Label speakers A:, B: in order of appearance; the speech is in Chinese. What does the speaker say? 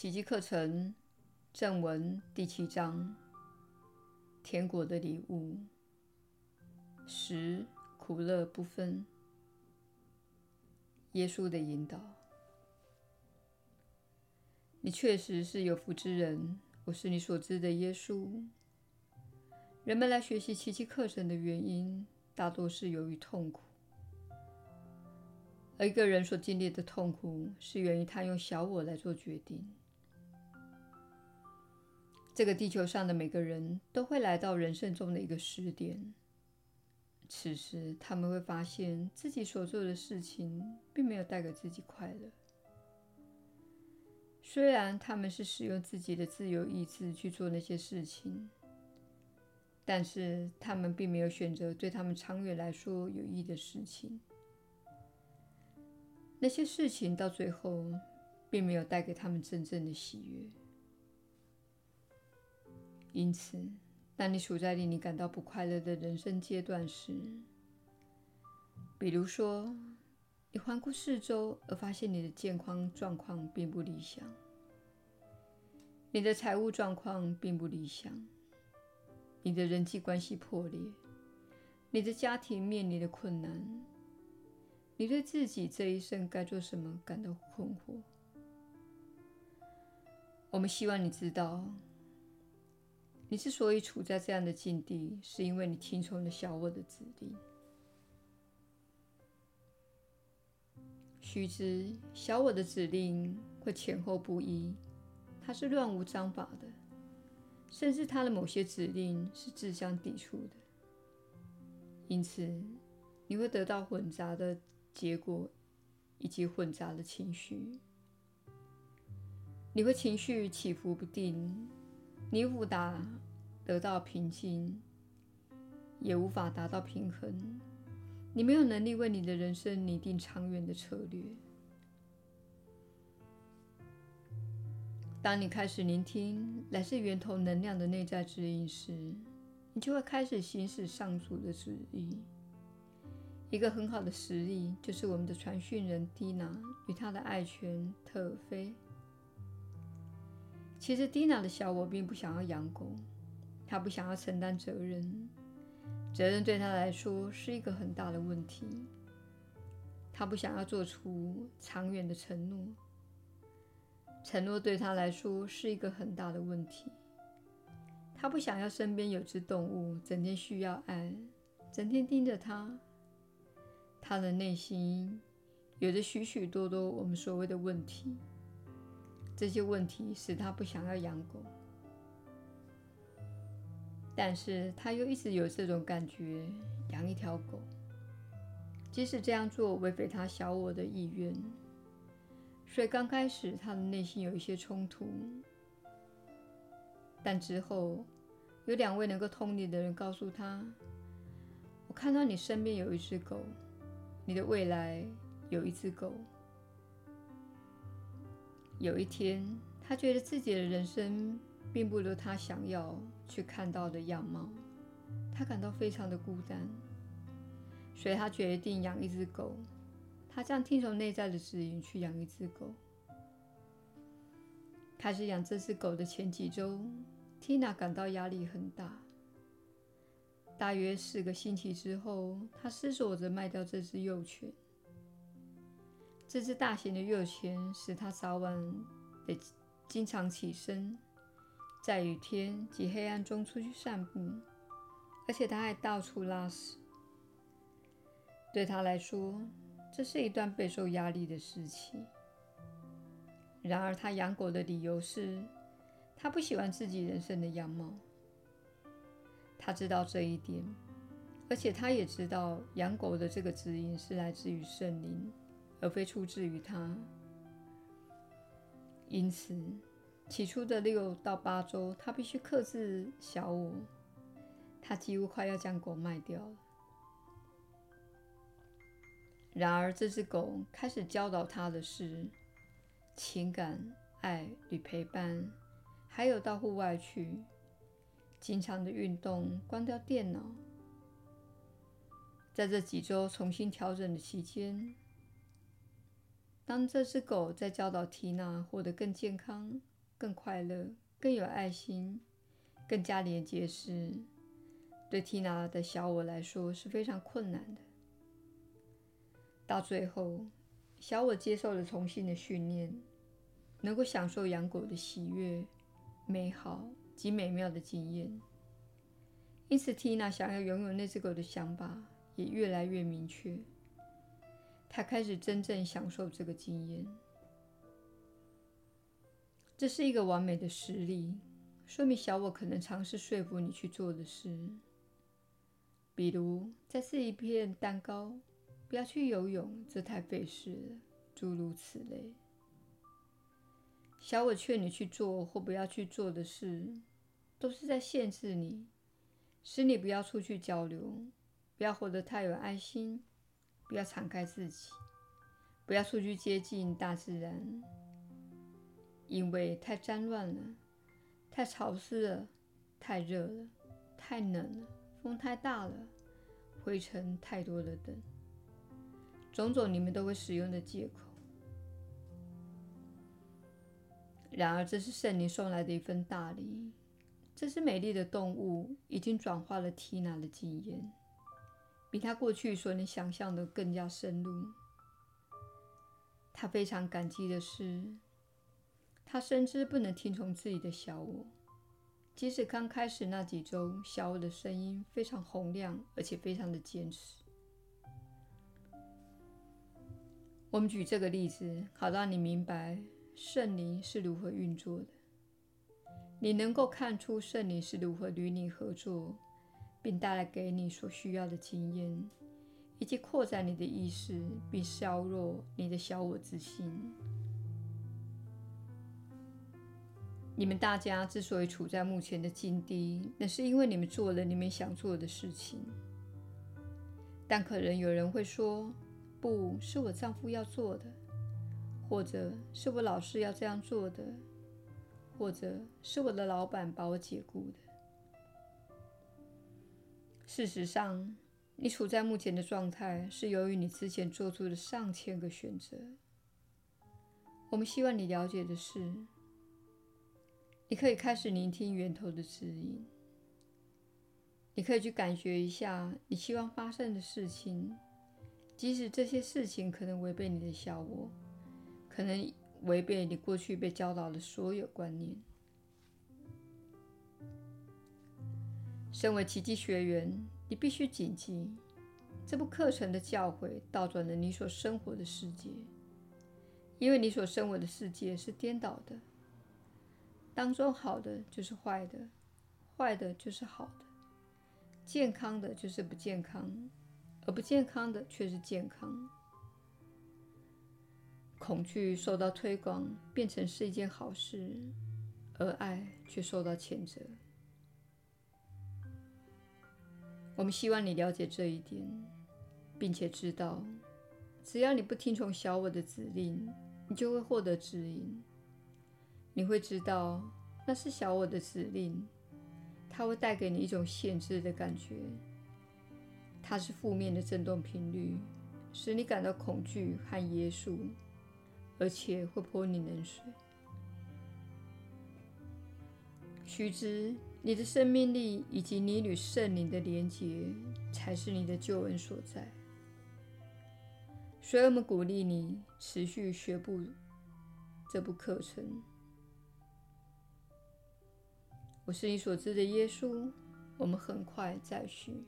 A: 奇迹课程正文第七章：天国的礼物，十苦乐不分。耶稣的引导，你确实是有福之人。我是你所知的耶稣。人们来学习奇迹课程的原因，大多是由于痛苦。而一个人所经历的痛苦，是源于他用小我来做决定。这个地球上的每个人都会来到人生中的一个时点，此时他们会发现自己所做的事情并没有带给自己快乐。虽然他们是使用自己的自由意志去做那些事情，但是他们并没有选择对他们长远来说有益的事情。那些事情到最后，并没有带给他们真正的喜悦。因此，当你处在令你感到不快乐的人生阶段时，比如说，你环顾四周而发现你的健康状况并不理想，你的财务状况并不理想，你的人际关系破裂，你的家庭面临的困难。你对自己这一生该做什么感到困惑？我们希望你知道，你之所以处在这样的境地，是因为你听从了小我的指令。须知，小我的指令会前后不一，它是乱无章法的，甚至它的某些指令是自相抵触的。因此，你会得到混杂的。结果以及混杂的情绪，你会情绪起伏不定，你无法得到平静，也无法达到平衡。你没有能力为你的人生拟定长远的策略。当你开始聆听来自源头能量的内在指引时，你就会开始行使上主的旨意。一个很好的实例就是我们的传讯人蒂娜与她的爱犬特尔菲。其实蒂娜的小我并不想要养狗，她不想要承担责任，责任对她来说是一个很大的问题。她不想要做出长远的承诺，承诺对她来说是一个很大的问题。她不想要身边有只动物整天需要爱，整天盯着她。他的内心有着许许多多我们所谓的问题，这些问题使他不想要养狗，但是他又一直有这种感觉，养一条狗，即使这样做违背他小我的意愿，所以刚开始他的内心有一些冲突，但之后有两位能够通灵的人告诉他：“我看到你身边有一只狗。”你的未来有一只狗。有一天，他觉得自己的人生并不如他想要去看到的样貌，他感到非常的孤单，所以他决定养一只狗。他这样听从内在的指引去养一只狗。开始养这只狗的前几周，Tina 感到压力很大。大约四个星期之后，他思索着卖掉这只幼犬。这只大型的幼犬使他早晚得经常起身，在雨天及黑暗中出去散步，而且他还到处拉屎。对他来说，这是一段备受压力的事情。然而，他养狗的理由是他不喜欢自己人生的样貌。他知道这一点，而且他也知道养狗的这个指引是来自于圣灵，而非出自于他。因此，起初的六到八周，他必须克制小我。他几乎快要将狗卖掉了。然而，这只狗开始教导他的是情感、爱与陪伴，还有到户外去。经常的运动，关掉电脑。在这几周重新调整的期间，当这只狗在教导缇娜获得更健康、更快乐、更有爱心、更加连结时，对缇娜的小我来说是非常困难的。到最后，小我接受了重新的训练，能够享受养狗的喜悦、美好及美妙的经验。因此，缇娜想要拥有那只狗的想法也越来越明确。他开始真正享受这个经验。这是一个完美的实例，说明小我可能尝试说服你去做的事。比如，再吃一片蛋糕，不要去游泳，这太费事了，诸如此类。小我劝你去做或不要去做的事，都是在限制你，使你不要出去交流，不要活得太有爱心，不要敞开自己，不要出去接近大自然，因为太脏乱了，太潮湿了，太热了，太冷了。风太大了，灰尘太多了等，种种你们都会使用的借口。然而，这是圣灵送来的一份大礼。这只美丽的动物已经转化了缇娜的经验，比他过去所能想象的更加深入。他非常感激的是，他深知不能听从自己的小我。即使刚开始那几周，小我的声音非常洪亮，而且非常的坚持。我们举这个例子，好让你明白圣灵是如何运作的。你能够看出圣灵是如何与你合作，并带来给你所需要的经验，以及扩展你的意识，并削弱你的小我自信。你们大家之所以处在目前的境地，那是因为你们做了你们想做的事情。但可能有人会说：“不是我丈夫要做的，或者是我老师要这样做的，或者是我的老板把我解雇的。”事实上，你处在目前的状态，是由于你之前做出的上千个选择。我们希望你了解的是。你可以开始聆听源头的指引。你可以去感觉一下你希望发生的事情，即使这些事情可能违背你的小我，可能违背你过去被教导的所有观念。身为奇迹学员，你必须谨记，这部课程的教诲倒转了你所生活的世界，因为你所生活的世界是颠倒的。当中好的就是坏的，坏的就是好的，健康的就是不健康，而不健康的却是健康。恐惧受到推广，变成是一件好事，而爱却受到谴责。我们希望你了解这一点，并且知道，只要你不听从小我的指令，你就会获得指引。你会知道，那是小我的指令，它会带给你一种限制的感觉。它是负面的振动频率，使你感到恐惧和约束，而且会泼你冷水。须知，你的生命力以及你与圣灵的连结，才是你的救恩所在。所以，我们鼓励你持续学步这部课程。我是你所知的耶稣，我们很快再续。